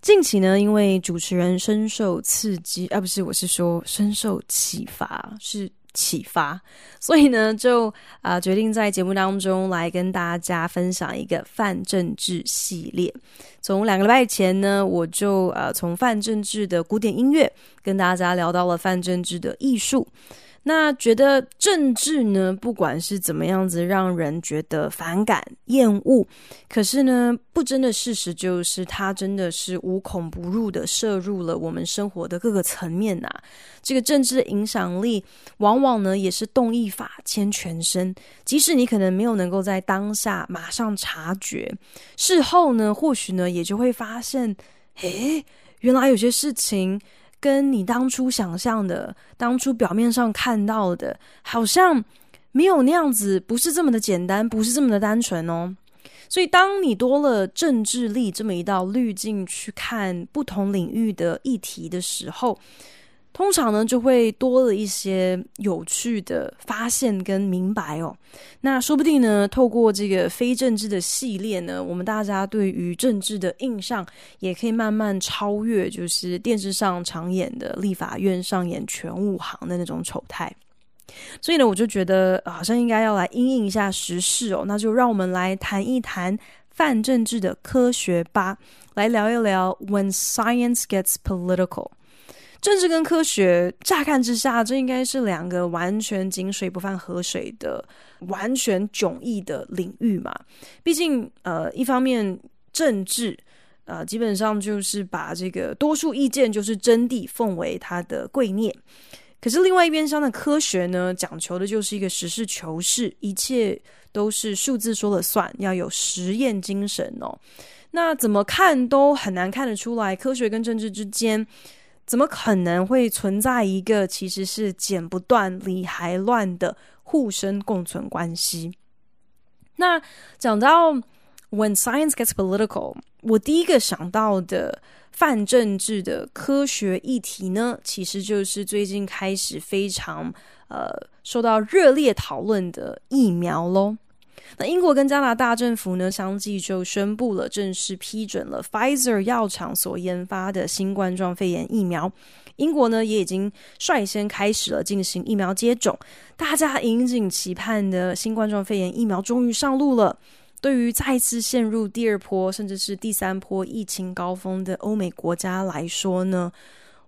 近期呢，因为主持人深受刺激，啊，不是，我是说深受启发，是。启发，所以呢，就啊、呃、决定在节目当中来跟大家分享一个泛政治系列。从两个礼拜前呢，我就呃从泛政治的古典音乐跟大家聊到了泛政治的艺术。那觉得政治呢，不管是怎么样子让人觉得反感、厌恶，可是呢，不争的事实就是它真的是无孔不入的摄入了我们生活的各个层面呐、啊。这个政治的影响力，往往呢也是动一法牵全身。即使你可能没有能够在当下马上察觉，事后呢，或许呢也就会发现，诶，原来有些事情。跟你当初想象的、当初表面上看到的，好像没有那样子，不是这么的简单，不是这么的单纯哦。所以，当你多了政治力这么一道滤镜去看不同领域的议题的时候，通常呢，就会多了一些有趣的发现跟明白哦。那说不定呢，透过这个非政治的系列呢，我们大家对于政治的印象也可以慢慢超越，就是电视上常演的立法院上演全武行的那种丑态。所以呢，我就觉得好像应该要来因应一下时事哦。那就让我们来谈一谈泛政治的科学吧，来聊一聊 When Science Gets Political。政治跟科学，乍看之下，这应该是两个完全井水不犯河水的、完全迥异的领域嘛。毕竟，呃，一方面政治，呃，基本上就是把这个多数意见就是真谛奉为它的圭臬。可是另外一边上的科学呢，讲求的就是一个实事求是，一切都是数字说了算，要有实验精神哦。那怎么看都很难看得出来，科学跟政治之间。怎么可能会存在一个其实是剪不断、理还乱的互生共存关系？那讲到 When Science Gets Political，我第一个想到的泛政治的科学议题呢，其实就是最近开始非常呃受到热烈讨论的疫苗喽。那英国跟加拿大政府呢，相继就宣布了正式批准了 Pfizer 药厂所研发的新冠状肺炎疫苗。英国呢，也已经率先开始了进行疫苗接种，大家引颈期盼的新冠状肺炎疫苗终于上路了。对于再次陷入第二波甚至是第三波疫情高峰的欧美国家来说呢，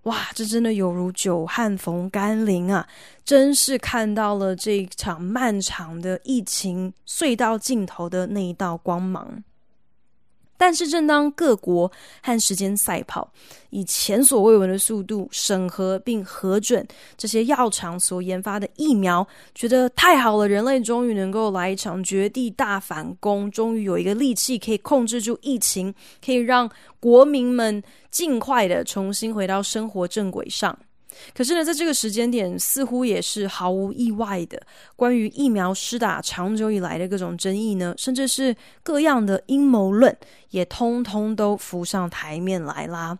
哇，这真的有如久旱逢甘霖啊！真是看到了这场漫长的疫情隧道尽头的那一道光芒。但是，正当各国和时间赛跑，以前所未闻的速度审核并核准这些药厂所研发的疫苗，觉得太好了，人类终于能够来一场绝地大反攻，终于有一个利器可以控制住疫情，可以让国民们尽快的重新回到生活正轨上。可是呢，在这个时间点，似乎也是毫无意外的。关于疫苗施打长久以来的各种争议呢，甚至是各样的阴谋论，也通通都浮上台面来啦。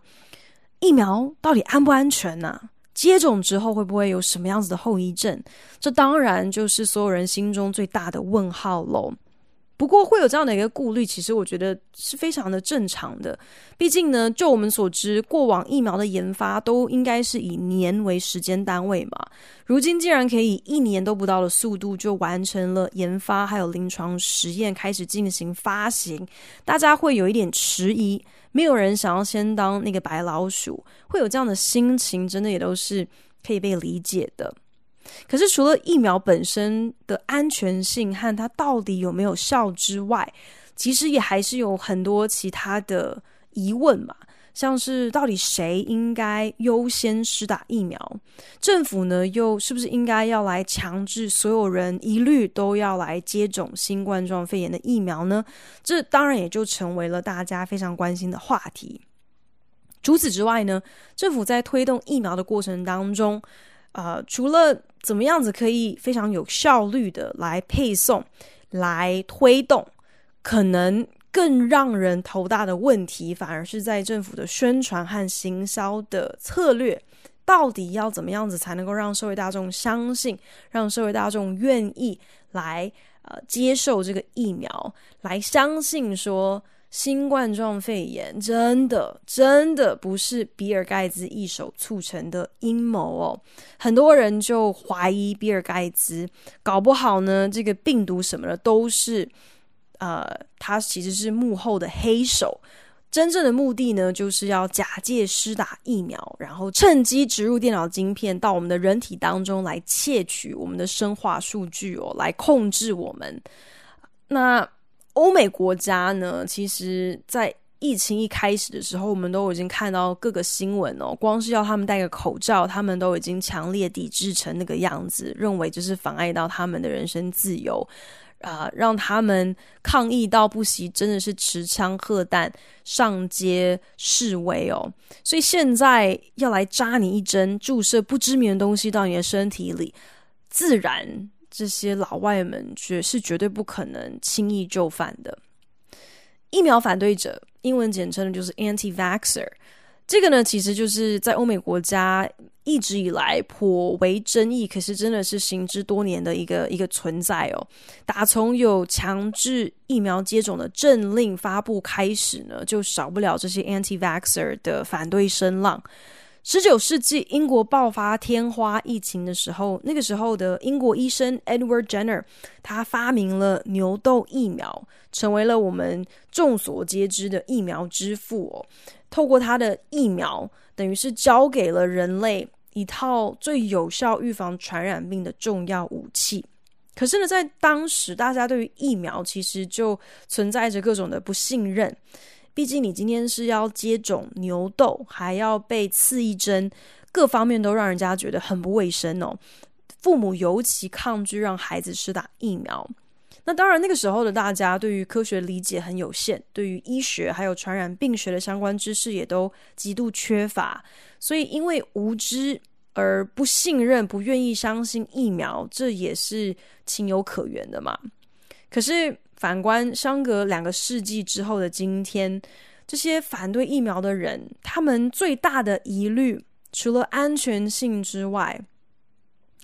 疫苗到底安不安全呢？接种之后会不会有什么样子的后遗症？这当然就是所有人心中最大的问号喽。不过会有这样的一个顾虑，其实我觉得是非常的正常的。毕竟呢，就我们所知，过往疫苗的研发都应该是以年为时间单位嘛。如今竟然可以一年都不到的速度就完成了研发，还有临床实验开始进行发行，大家会有一点迟疑。没有人想要先当那个白老鼠，会有这样的心情，真的也都是可以被理解的。可是，除了疫苗本身的安全性和它到底有没有效之外，其实也还是有很多其他的疑问嘛。像是到底谁应该优先施打疫苗？政府呢，又是不是应该要来强制所有人一律都要来接种新冠状肺炎的疫苗呢？这当然也就成为了大家非常关心的话题。除此之外呢，政府在推动疫苗的过程当中，呃，除了怎么样子可以非常有效率的来配送、来推动，可能更让人头大的问题，反而是在政府的宣传和行销的策略。到底要怎么样子才能够让社会大众相信，让社会大众愿意来呃接受这个疫苗，来相信说新冠状肺炎真的真的不是比尔盖茨一手促成的阴谋哦？很多人就怀疑比尔盖茨搞不好呢，这个病毒什么的都是呃他其实是幕后的黑手。真正的目的呢，就是要假借施打疫苗，然后趁机植入电脑晶片到我们的人体当中来窃取我们的生化数据哦，来控制我们。那欧美国家呢，其实，在疫情一开始的时候，我们都已经看到各个新闻哦，光是要他们戴个口罩，他们都已经强烈抵制成那个样子，认为这是妨碍到他们的人身自由。啊、呃，让他们抗议到不惜，真的是持枪喝弹上街示威哦。所以现在要来扎你一针，注射不知名的东西到你的身体里，自然这些老外们绝是绝对不可能轻易就范的。疫苗反对者，英文简称就是 anti-vaxer。这个呢，其实就是在欧美国家一直以来颇为争议，可是真的是行之多年的一个一个存在哦。打从有强制疫苗接种的政令发布开始呢，就少不了这些 anti-vaxer 的反对声浪。十九世纪英国爆发天花疫情的时候，那个时候的英国医生 Edward Jenner，他发明了牛痘疫苗，成为了我们众所皆知的疫苗之父哦。透过他的疫苗，等于是交给了人类一套最有效预防传染病的重要武器。可是呢，在当时，大家对于疫苗其实就存在着各种的不信任。毕竟，你今天是要接种牛痘，还要被刺一针，各方面都让人家觉得很不卫生哦。父母尤其抗拒让孩子施打疫苗。那当然，那个时候的大家对于科学理解很有限，对于医学还有传染病学的相关知识也都极度缺乏，所以因为无知而不信任、不愿意相信疫苗，这也是情有可原的嘛。可是反观相隔两个世纪之后的今天，这些反对疫苗的人，他们最大的疑虑，除了安全性之外，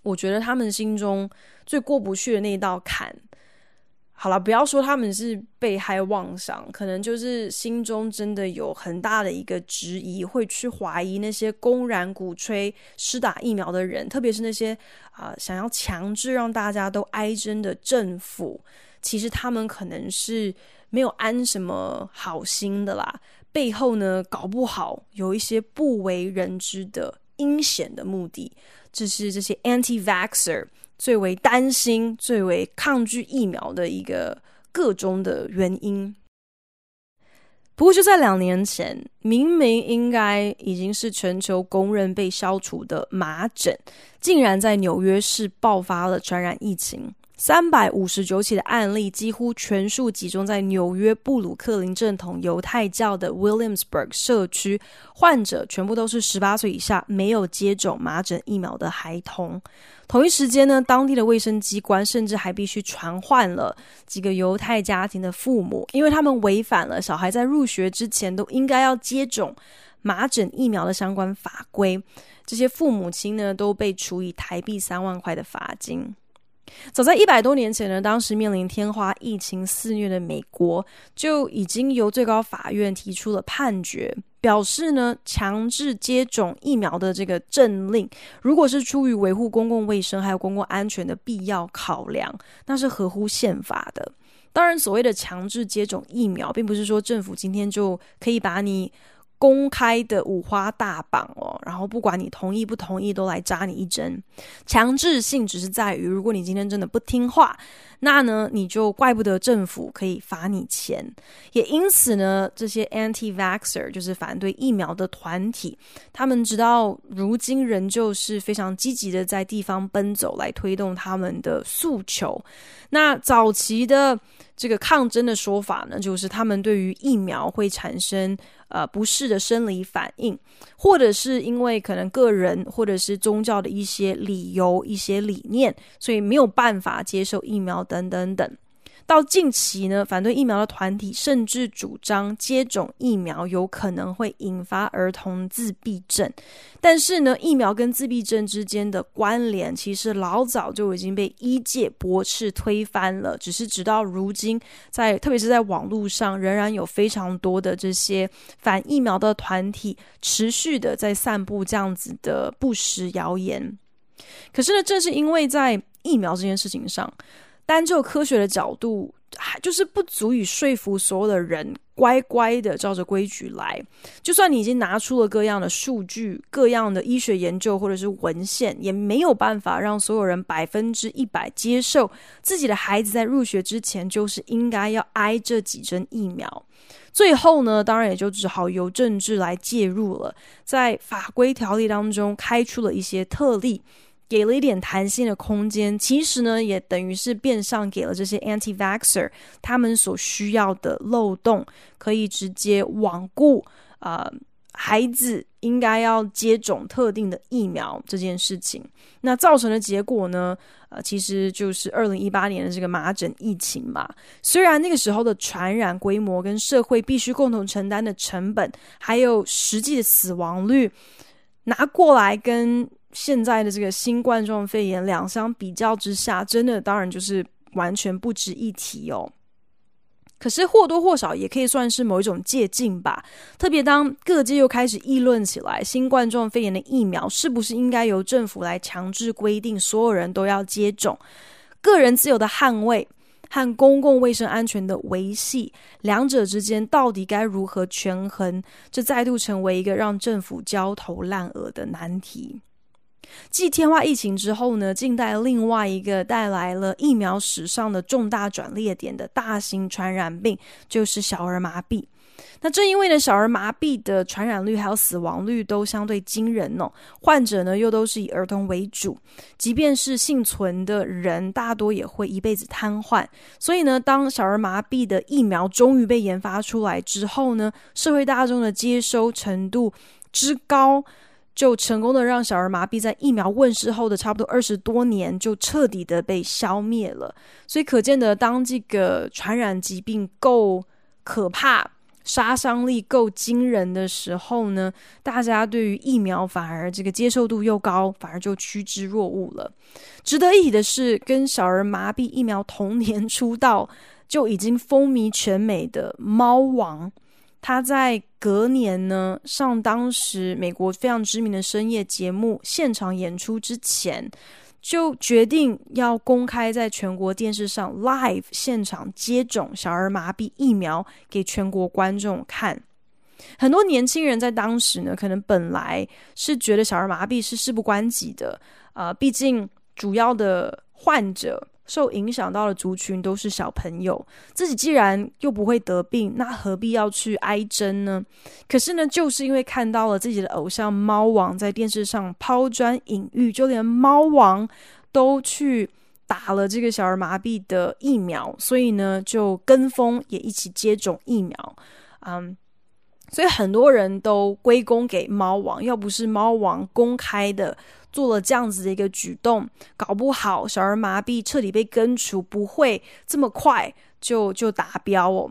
我觉得他们心中最过不去的那道坎。好了，不要说他们是被害妄想，可能就是心中真的有很大的一个质疑，会去怀疑那些公然鼓吹施打疫苗的人，特别是那些啊、想要强制让大家都挨针的政府，其实他们可能是没有安什么好心的啦，背后呢搞不好有一些不为人知的阴险的目的，这是这些 anti vaxer。最为担心、最为抗拒疫苗的一个个中的原因。不过就在两年前，明明应该已经是全球公认被消除的麻疹，竟然在纽约市爆发了传染疫情。三百五十九起的案例几乎全数集中在纽约布鲁克林正统犹太教的 Williamsburg 社区，患者全部都是十八岁以下没有接种麻疹疫苗的孩童。同一时间呢，当地的卫生机关甚至还必须传唤了几个犹太家庭的父母，因为他们违反了小孩在入学之前都应该要接种麻疹疫苗的相关法规。这些父母亲呢，都被处以台币三万块的罚金。早在一百多年前呢，当时面临天花疫情肆虐的美国，就已经由最高法院提出了判决，表示呢，强制接种疫苗的这个政令，如果是出于维护公共卫生还有公共安全的必要考量，那是合乎宪法的。当然，所谓的强制接种疫苗，并不是说政府今天就可以把你。公开的五花大绑哦，然后不管你同意不同意，都来扎你一针。强制性只是在于，如果你今天真的不听话，那呢，你就怪不得政府可以罚你钱。也因此呢，这些 anti-vaxxer 就是反对疫苗的团体，他们直到如今仍旧是非常积极的在地方奔走，来推动他们的诉求。那早期的。这个抗争的说法呢，就是他们对于疫苗会产生呃不适的生理反应，或者是因为可能个人或者是宗教的一些理由、一些理念，所以没有办法接受疫苗等等等。到近期呢，反对疫苗的团体甚至主张接种疫苗有可能会引发儿童自闭症。但是呢，疫苗跟自闭症之间的关联，其实老早就已经被医界驳斥推翻了。只是直到如今，在特别是在网络上，仍然有非常多的这些反疫苗的团体持续的在散布这样子的不实谣言。可是呢，正是因为在疫苗这件事情上，单就科学的角度，还就是不足以说服所有的人乖乖的照着规矩来。就算你已经拿出了各样的数据、各样的医学研究或者是文献，也没有办法让所有人百分之一百接受自己的孩子在入学之前就是应该要挨这几针疫苗。最后呢，当然也就只好由政治来介入了，在法规条例当中开出了一些特例。给了一点弹性的空间，其实呢，也等于是变相给了这些 anti-vaxxer 他们所需要的漏洞，可以直接罔顾啊、孩子应该要接种特定的疫苗这件事情。那造成的结果呢，呃，其实就是二零一八年的这个麻疹疫情嘛。虽然那个时候的传染规模跟社会必须共同承担的成本，还有实际的死亡率，拿过来跟现在的这个新冠状肺炎两相比较之下，真的当然就是完全不值一提哦。可是或多或少也可以算是某一种借鉴吧。特别当各界又开始议论起来，新冠状肺炎的疫苗是不是应该由政府来强制规定所有人都要接种？个人自由的捍卫和公共卫生安全的维系，两者之间到底该如何权衡？这再度成为一个让政府焦头烂额的难题。继天花疫情之后呢，近代另外一个带来了疫苗史上的重大转捩点的大型传染病，就是小儿麻痹。那正因为呢，小儿麻痹的传染率还有死亡率都相对惊人哦，患者呢又都是以儿童为主，即便是幸存的人，大多也会一辈子瘫痪。所以呢，当小儿麻痹的疫苗终于被研发出来之后呢，社会大众的接收程度之高。就成功的让小儿麻痹在疫苗问世后的差不多二十多年就彻底的被消灭了，所以可见的，当这个传染疾病够可怕、杀伤力够惊人的时候呢，大家对于疫苗反而这个接受度又高，反而就趋之若鹜了。值得一提的是，跟小儿麻痹疫苗同年出道就已经风靡全美的猫王。他在隔年呢，上当时美国非常知名的深夜节目现场演出之前，就决定要公开在全国电视上 live 现场接种小儿麻痹疫苗给全国观众看。很多年轻人在当时呢，可能本来是觉得小儿麻痹是事不关己的，啊、毕竟主要的患者。受影响到的族群都是小朋友，自己既然又不会得病，那何必要去挨针呢？可是呢，就是因为看到了自己的偶像猫王在电视上抛砖引玉，就连猫王都去打了这个小儿麻痹的疫苗，所以呢，就跟风也一起接种疫苗。嗯，所以很多人都归功给猫王，要不是猫王公开的。做了这样子的一个举动，搞不好小儿麻痹彻底被根除，不会这么快就就达标哦。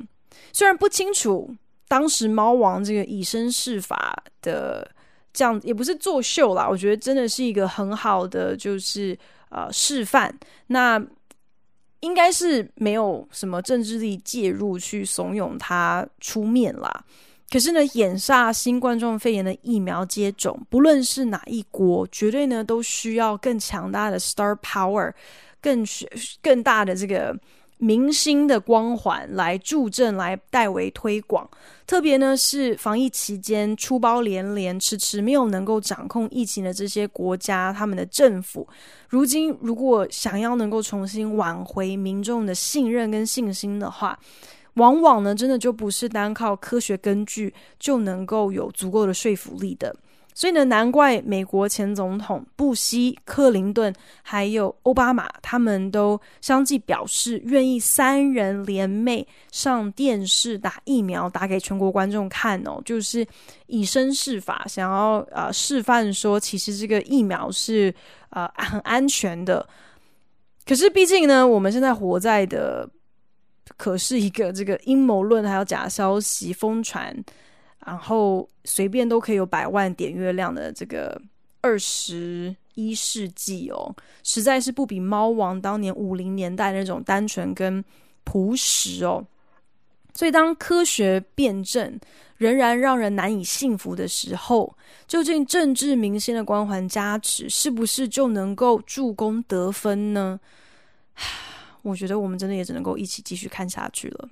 虽然不清楚当时猫王这个以身试法的这样，也不是作秀啦，我觉得真的是一个很好的就是呃示范。那应该是没有什么政治力介入去怂恿他出面啦。可是呢，眼下新冠状肺炎的疫苗接种，不论是哪一国，绝对呢都需要更强大的 star power，更更大的这个明星的光环来助阵，来代为推广。特别呢是防疫期间出包连连，迟迟没有能够掌控疫情的这些国家，他们的政府，如今如果想要能够重新挽回民众的信任跟信心的话，往往呢，真的就不是单靠科学根据就能够有足够的说服力的。所以呢，难怪美国前总统布希、克林顿还有奥巴马，他们都相继表示愿意三人联袂上电视打疫苗，打给全国观众看哦，就是以身试法，想要呃示范说，其实这个疫苗是呃很安全的。可是毕竟呢，我们现在活在的可是一个这个阴谋论，还有假消息疯传。然后随便都可以有百万点阅量的这个二十一世纪哦，实在是不比猫王当年五零年代那种单纯跟朴实哦。所以当科学辩证仍然让人难以信服的时候，究竟政治明星的光环加持是不是就能够助攻得分呢？我觉得我们真的也只能够一起继续看下去了。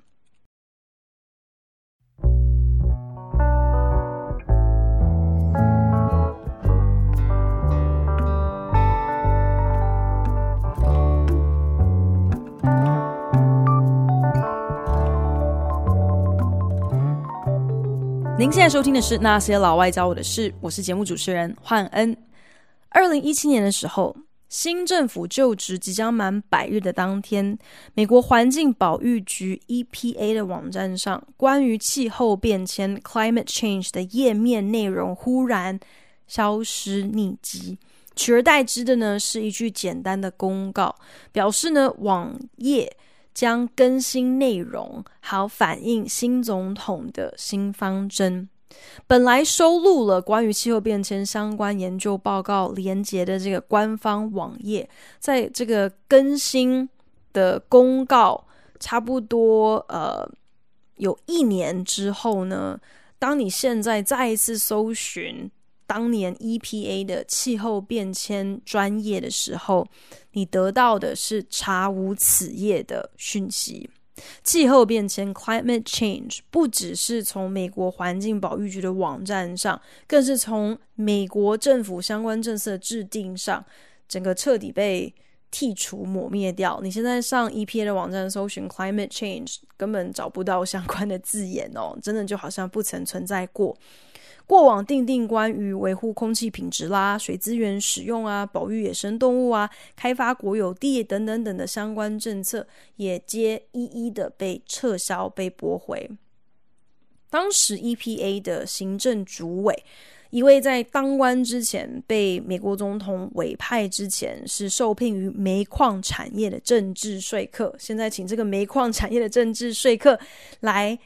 您现在收听的是《那些老外教我的事》，我是节目主持人焕恩。二零一七年的时候，新政府就职即将满百日的当天，美国环境保育局 EPA 的网站上，关于气候变迁 （climate change） 的页面内容忽然消失匿迹，取而代之的呢是一句简单的公告，表示呢网页。将更新内容，好反映新总统的新方针。本来收录了关于气候变迁相关研究报告连接的这个官方网页，在这个更新的公告差不多呃有一年之后呢，当你现在再一次搜寻。当年 EPA 的气候变迁专业的时候，你得到的是查无此页的讯息。气候变迁 （climate change） 不只是从美国环境保育局的网站上，更是从美国政府相关政策制定上，整个彻底被剔除、抹灭掉。你现在上 EPA 的网站搜寻 climate change，根本找不到相关的字眼哦，真的就好像不曾存在过。过往定定关于维护空气品质啦、水资源使用啊、保育野生动物啊、开发国有地等等等的相关政策，也皆一一的被撤销、被驳回。当时 EPA 的行政主委，一位在当官之前被美国总统委派之前是受聘于煤矿产业的政治说客，现在请这个煤矿产业的政治说客来，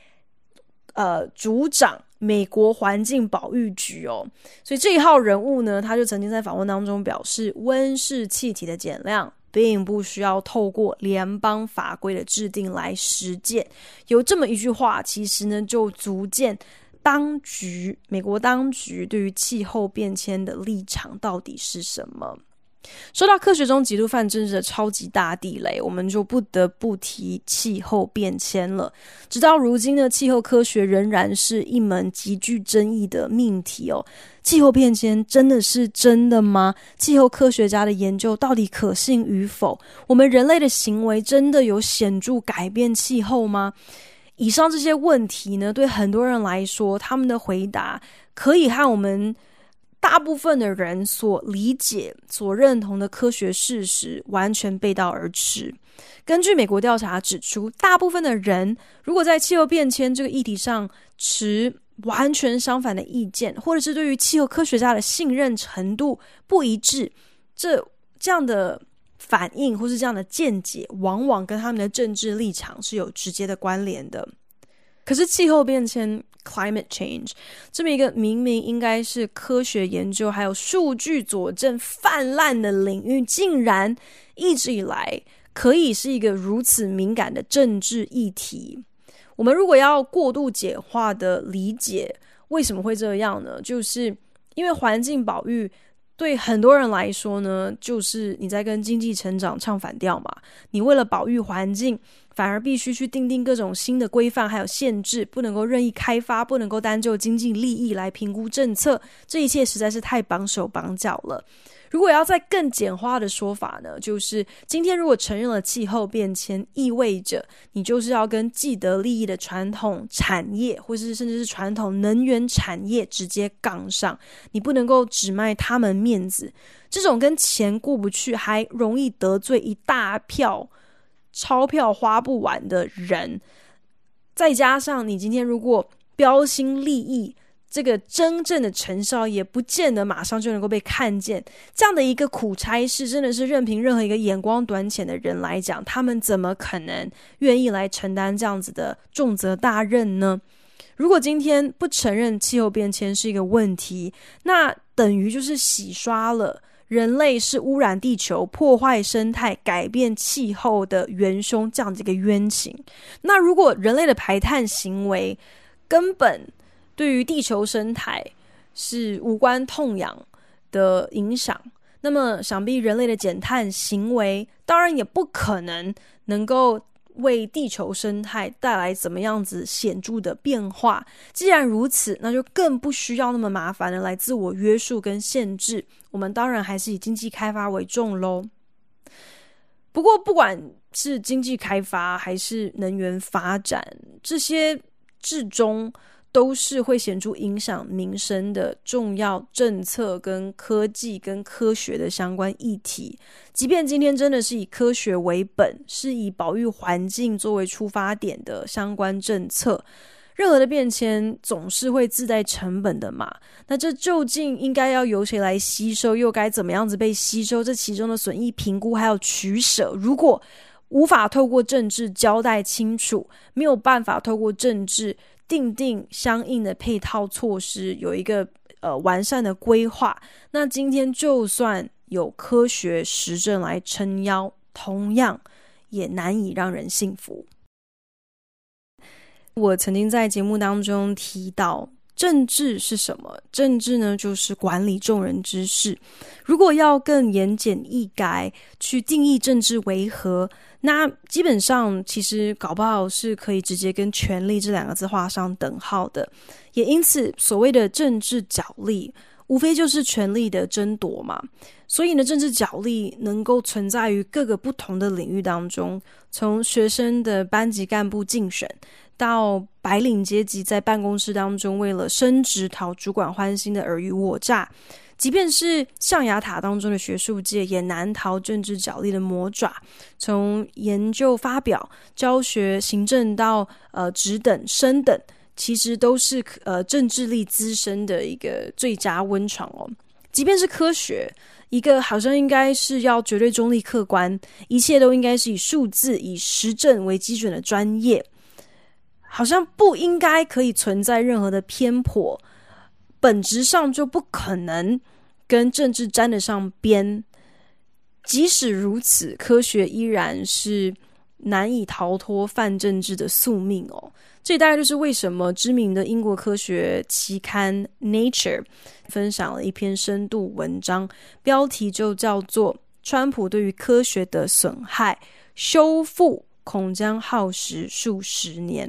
呃，组长。美国环境保育局哦，所以这一号人物呢，他就曾经在访问当中表示，温室气体的减量并不需要透过联邦法规的制定来实践。有这么一句话，其实呢，就足见当局，美国当局对于气候变迁的立场到底是什么。说到科学中极度泛政治的超级大地雷，我们就不得不提气候变迁了。直到如今呢，气候科学仍然是一门极具争议的命题哦。气候变迁真的是真的吗？气候科学家的研究到底可信与否？我们人类的行为真的有显著改变气候吗？以上这些问题呢，对很多人来说，他们的回答可以和我们。大部分的人所理解、所认同的科学事实完全背道而驰。根据美国调查指出，大部分的人如果在气候变迁这个议题上持完全相反的意见，或者是对于气候科学家的信任程度不一致，这这样的反应或是这样的见解，往往跟他们的政治立场是有直接的关联的。可是气候变迁。Climate change 这么一个明明应该是科学研究还有数据佐证泛滥的领域，竟然一直以来可以是一个如此敏感的政治议题。我们如果要过度简化的理解为什么会这样呢？就是因为环境保育对很多人来说呢，就是你在跟经济成长唱反调嘛。你为了保育环境，反而必须去订定各种新的规范还有限制，不能够任意开发，不能够单就经济利益来评估政策，这一切实在是太绑手绑脚了。如果要再更简化的说法呢，就是今天如果承认了气候变迁，意味着你就是要跟既得利益的传统产业，或是甚至是传统能源产业直接杠上，你不能够只卖他们面子。这种跟钱过不去，还容易得罪一大票钞票花不完的人，再加上你今天如果标新立异。这个真正的成效也不见得马上就能够被看见，这样的一个苦差事，真的是任凭任何一个眼光短浅的人来讲，他们怎么可能愿意来承担这样子的重责大任呢？如果今天不承认气候变迁是一个问题，那等于就是洗刷了人类是污染地球、破坏生态、改变气候的元凶这样子一个冤情。那如果人类的排碳行为根本对于地球生态是无关痛痒的影响，那么想必人类的减碳行为当然也不可能能够为地球生态带来怎么样子显著的变化。既然如此，那就更不需要那么麻烦的来自我约束跟限制。我们当然还是以经济开发为重喽。不过，不管是经济开发还是能源发展，这些至终。都是会显著影响民生的重要政策、跟科技、跟科学的相关议题。即便今天真的是以科学为本，是以保育环境作为出发点的相关政策，任何的变迁总是会自带成本的嘛。那这究竟应该要由谁来吸收，又该怎么样子被吸收？这其中的损益评估还有取舍，如果无法透过政治交代清楚，没有办法透过政治。定定相应的配套措施，有一个呃完善的规划。那今天就算有科学实证来撑腰，同样也难以让人信服。我曾经在节目当中提到，政治是什么？政治呢，就是管理众人之事。如果要更言简意赅去定义政治为何？那基本上，其实搞不好是可以直接跟权力这两个字画上等号的。也因此，所谓的政治角力，无非就是权力的争夺嘛。所以呢，政治角力能够存在于各个不同的领域当中，从学生的班级干部竞选，到白领阶级在办公室当中为了升职讨主管欢心的尔虞我诈。即便是象牙塔当中的学术界，也难逃政治角力的魔爪。从研究发表、教学、行政到呃职等、升等，其实都是呃政治力滋生的一个最佳温床哦。即便是科学，一个好像应该是要绝对中立客观，一切都应该是以数字、以实证为基准的专业，好像不应该可以存在任何的偏颇，本质上就不可能。跟政治沾得上边，即使如此，科学依然是难以逃脱泛政治的宿命哦。这大概就是为什么知名的英国科学期刊《Nature》分享了一篇深度文章，标题就叫做《川普对于科学的损害：修复恐将耗时数十年》。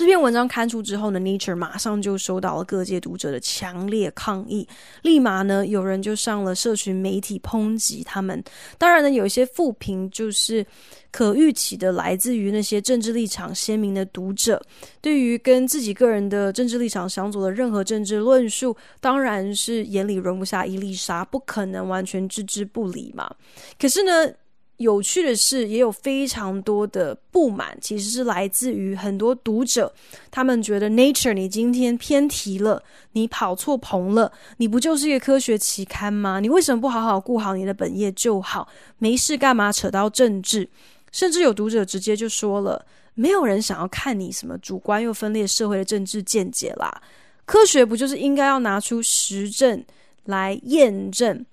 这篇文章刊出之后呢，Nature 马上就收到了各界读者的强烈抗议，立马呢有人就上了社群媒体抨击他们。当然呢，有一些负评就是可预期的，来自于那些政治立场鲜明的读者，对于跟自己个人的政治立场相左的任何政治论述，当然是眼里容不下一粒沙，不可能完全置之不理嘛。可是呢，有趣的是，也有非常多的不满，其实是来自于很多读者，他们觉得《Nature》你今天偏题了，你跑错棚了，你不就是一个科学期刊吗？你为什么不好好顾好你的本业就好？没事干嘛扯到政治？甚至有读者直接就说了，没有人想要看你什么主观又分裂社会的政治见解啦，科学不就是应该要拿出实证来验证？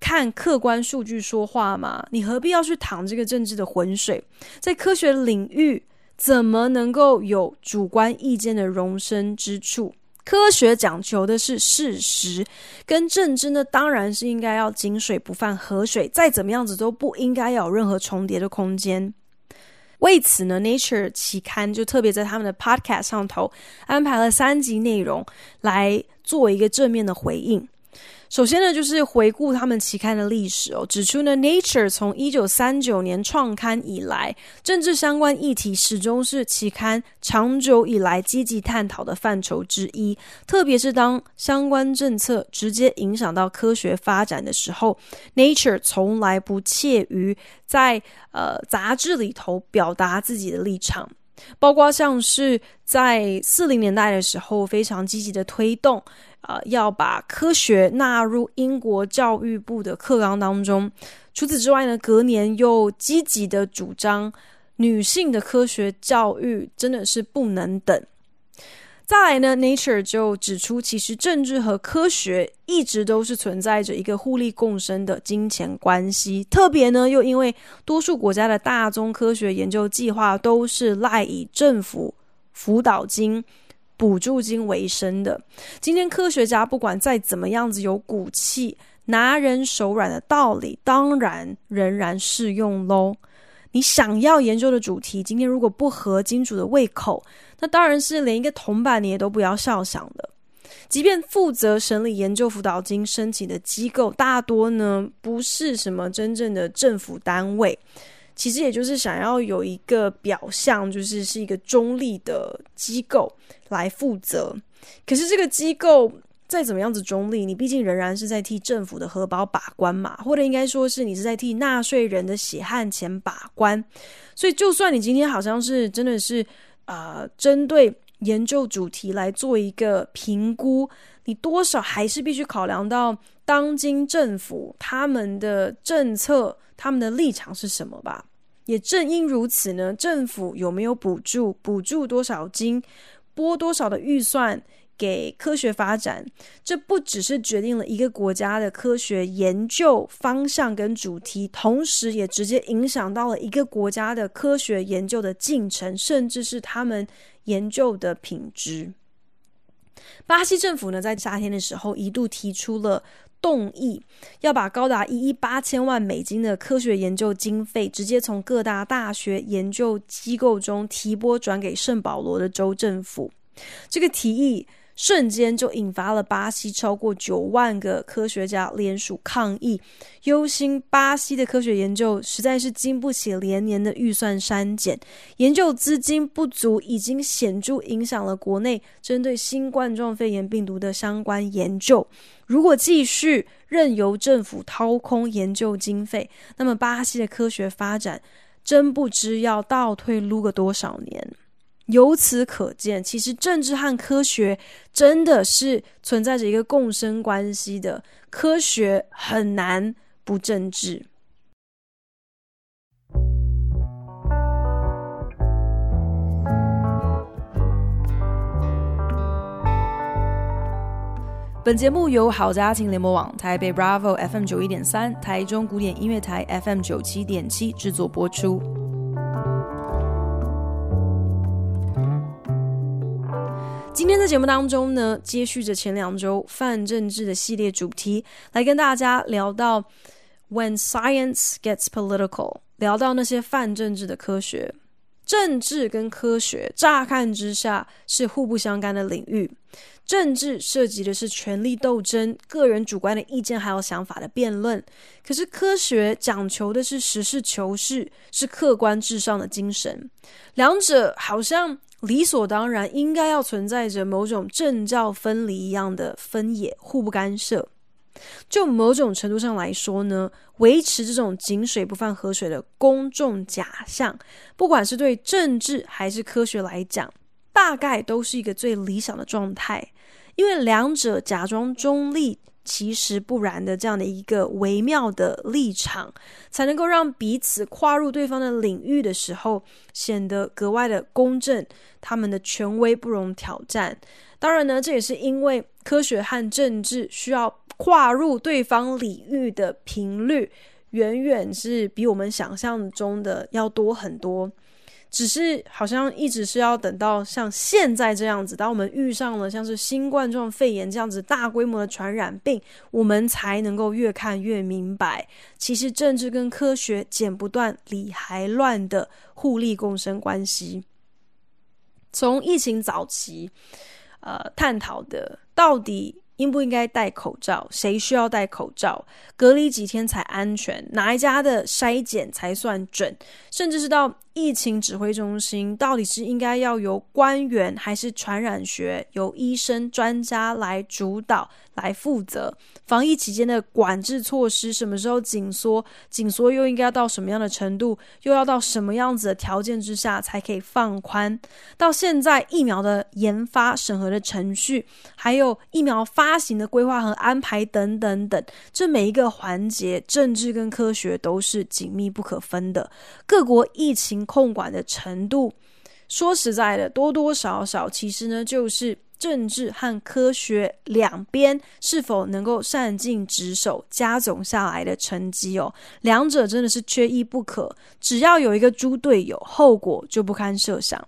看客观数据说话嘛，你何必要去淌这个政治的浑水？在科学领域，怎么能够有主观意见的容身之处？科学讲求的是事实，跟政治呢，当然是应该要井水不犯河水，再怎么样子都不应该有任何重叠的空间。为此呢，Nature 期刊就特别在他们的 Podcast 上头安排了三集内容来做一个正面的回应。首先呢，就是回顾他们期刊的历史哦，指出呢，Nature 从一九三九年创刊以来，政治相关议题始终是期刊长久以来积极探讨的范畴之一。特别是当相关政策直接影响到科学发展的时候，Nature 从来不怯于在呃杂志里头表达自己的立场，包括像是在四零年代的时候，非常积极的推动。呃，要把科学纳入英国教育部的课纲当中。除此之外呢，隔年又积极的主张女性的科学教育真的是不能等。再来呢，Nature 就指出，其实政治和科学一直都是存在着一个互利共生的金钱关系。特别呢，又因为多数国家的大宗科学研究计划都是赖以政府辅导金。补助金为生的，今天科学家不管再怎么样子有骨气，拿人手软的道理，当然仍然适用喽。你想要研究的主题，今天如果不合金主的胃口，那当然是连一个铜板你也都不要笑想的。即便负责审理研究辅导金申请的机构，大多呢不是什么真正的政府单位。其实也就是想要有一个表象，就是是一个中立的机构来负责。可是这个机构再怎么样子中立，你毕竟仍然是在替政府的荷包把关嘛，或者应该说是你是在替纳税人的血汗钱把关。所以，就算你今天好像是真的是啊，呃，针对研究主题来做一个评估，你多少还是必须考量到当今政府他们的政策。他们的立场是什么吧？也正因如此呢，政府有没有补助，补助多少金，拨多少的预算给科学发展，这不只是决定了一个国家的科学研究方向跟主题，同时也直接影响到了一个国家的科学研究的进程，甚至是他们研究的品质。巴西政府呢，在夏天的时候一度提出了。动议要把高达一亿八千万美金的科学研究经费直接从各大大学研究机构中提拨转给圣保罗的州政府。这个提议瞬间就引发了巴西超过九万个科学家联署抗议，忧心巴西的科学研究实在是经不起连年的预算删减，研究资金不足已经显著影响了国内针对新冠状肺炎病毒的相关研究。如果继续任由政府掏空研究经费，那么巴西的科学发展真不知要倒退撸个多少年。由此可见，其实政治和科学真的是存在着一个共生关系的，科学很难不政治。本节目由好家庭联盟网、台北 Bravo FM 九一点三、台中古典音乐台 FM 九七点七制作播出。今天在节目当中呢，接续着前两周泛政治的系列主题，来跟大家聊到 When Science Gets Political，聊到那些泛政治的科学。政治跟科学乍看之下是互不相干的领域，政治涉及的是权力斗争、个人主观的意见还有想法的辩论，可是科学讲求的是实事求是，是客观至上的精神，两者好像理所当然应该要存在着某种政教分离一样的分野，互不干涉。就某种程度上来说呢，维持这种井水不犯河水的公众假象，不管是对政治还是科学来讲，大概都是一个最理想的状态。因为两者假装中立，其实不然的这样的一个微妙的立场，才能够让彼此跨入对方的领域的时候，显得格外的公正，他们的权威不容挑战。当然呢，这也是因为科学和政治需要跨入对方领域的频率，远远是比我们想象中的要多很多。只是好像一直是要等到像现在这样子，当我们遇上了像是新冠状肺炎这样子大规模的传染病，我们才能够越看越明白，其实政治跟科学剪不断、理还乱的互利共生关系。从疫情早期，呃，探讨的到底。应不应该戴口罩？谁需要戴口罩？隔离几天才安全？哪一家的筛检才算准？甚至是到疫情指挥中心，到底是应该要由官员，还是传染学由医生专家来主导？来负责防疫期间的管制措施，什么时候紧缩？紧缩又应该到什么样的程度？又要到什么样子的条件之下才可以放宽？到现在疫苗的研发、审核的程序，还有疫苗发行的规划和安排等等等，这每一个环节，政治跟科学都是紧密不可分的。各国疫情控管的程度，说实在的，多多少少其实呢，就是。政治和科学两边是否能够善尽职守，加总下来的成绩哦，两者真的是缺一不可。只要有一个猪队友，后果就不堪设想。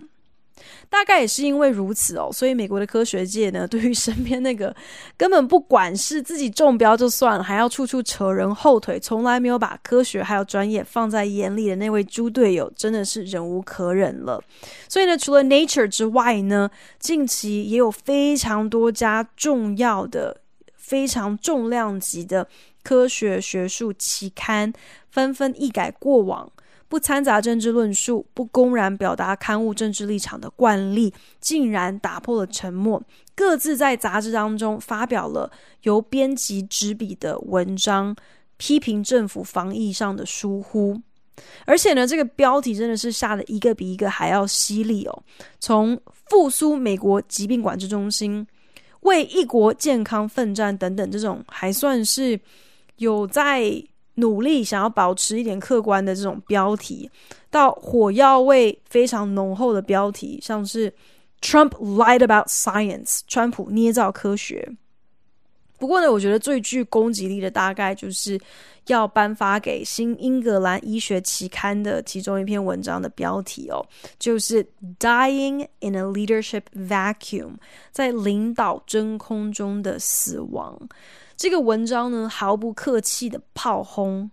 大概也是因为如此哦，所以美国的科学界呢，对于身边那个根本不管是自己中标就算了，还要处处扯人后腿，从来没有把科学还有专业放在眼里的那位猪队友，真的是忍无可忍了。所以呢，除了 Nature 之外呢，近期也有非常多家重要的、非常重量级的科学学术期刊纷纷一改过往。不掺杂政治论述，不公然表达刊物政治立场的惯例，竟然打破了沉默，各自在杂志当中发表了由编辑执笔的文章，批评政府防疫上的疏忽。而且呢，这个标题真的是下的一个比一个还要犀利哦。从复苏美国疾病管制中心，为一国健康奋战等等，这种还算是有在。努力想要保持一点客观的这种标题，到火药味非常浓厚的标题，像是 Trump lied about science，川普捏造科学。不过呢，我觉得最具攻击力的大概就是要颁发给《新英格兰医学期刊》的其中一篇文章的标题哦，就是 Dying in a leadership vacuum，在领导真空中的死亡。这个文章呢，毫不客气的炮轰，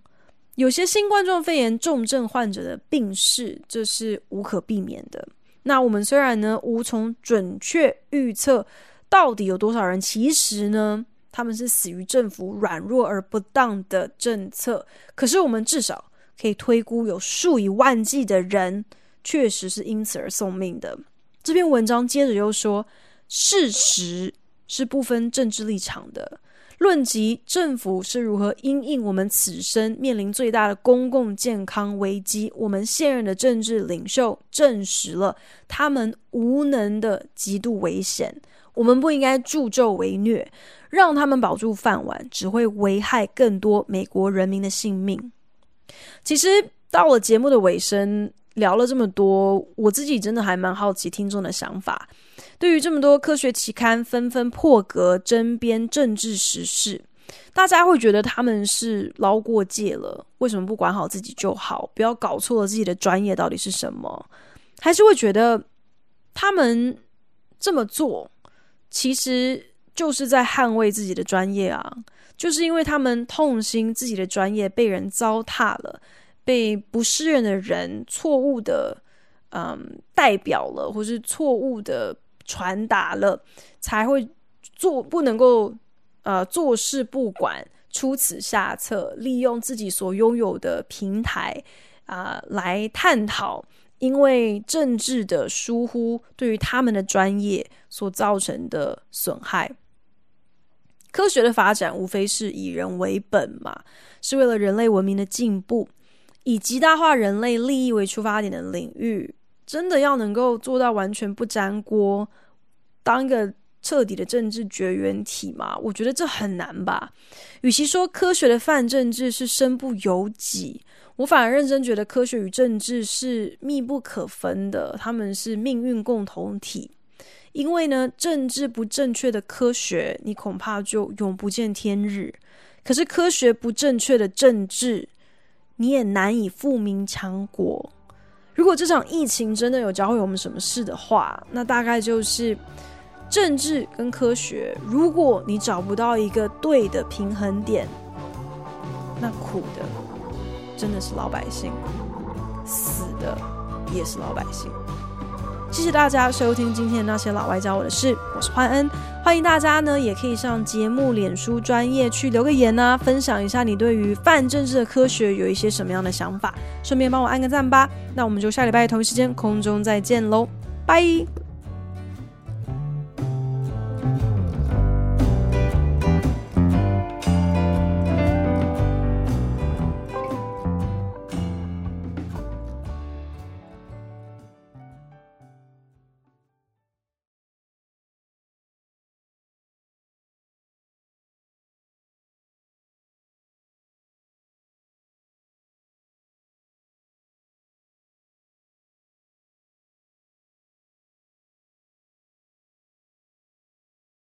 有些新冠状肺炎重症患者的病逝，这是无可避免的。那我们虽然呢，无从准确预测到底有多少人，其实呢，他们是死于政府软弱而不当的政策，可是我们至少可以推估，有数以万计的人确实是因此而送命的。这篇文章接着又说，事实是不分政治立场的。论及政府是如何因应我们此生面临最大的公共健康危机，我们现任的政治领袖证实了他们无能的极度危险。我们不应该助纣为虐，让他们保住饭碗，只会危害更多美国人民的性命。其实到了节目的尾声，聊了这么多，我自己真的还蛮好奇听众的想法。对于这么多科学期刊纷纷破格争编政治时事，大家会觉得他们是捞过界了？为什么不管好自己就好，不要搞错了自己的专业到底是什么？还是会觉得他们这么做其实就是在捍卫自己的专业啊？就是因为他们痛心自己的专业被人糟蹋了，被不适任的人错误的嗯代表了，或是错误的。传达了，才会做不能够呃坐视不管，出此下策，利用自己所拥有的平台啊、呃、来探讨，因为政治的疏忽对于他们的专业所造成的损害。科学的发展无非是以人为本嘛，是为了人类文明的进步，以极大化人类利益为出发点的领域。真的要能够做到完全不沾锅，当一个彻底的政治绝缘体吗？我觉得这很难吧。与其说科学的泛政治是身不由己，我反而认真觉得科学与政治是密不可分的，他们是命运共同体。因为呢，政治不正确的科学，你恐怕就永不见天日；可是科学不正确的政治，你也难以富民强国。如果这场疫情真的有教会我们什么事的话，那大概就是政治跟科学，如果你找不到一个对的平衡点，那苦的真的是老百姓，死的也是老百姓。谢谢大家收听今天的那些老外教我的事，我是欢恩，欢迎大家呢也可以上节目脸书专业去留个言啊，分享一下你对于泛政治的科学有一些什么样的想法，顺便帮我按个赞吧。那我们就下礼拜同一时间空中再见喽，拜。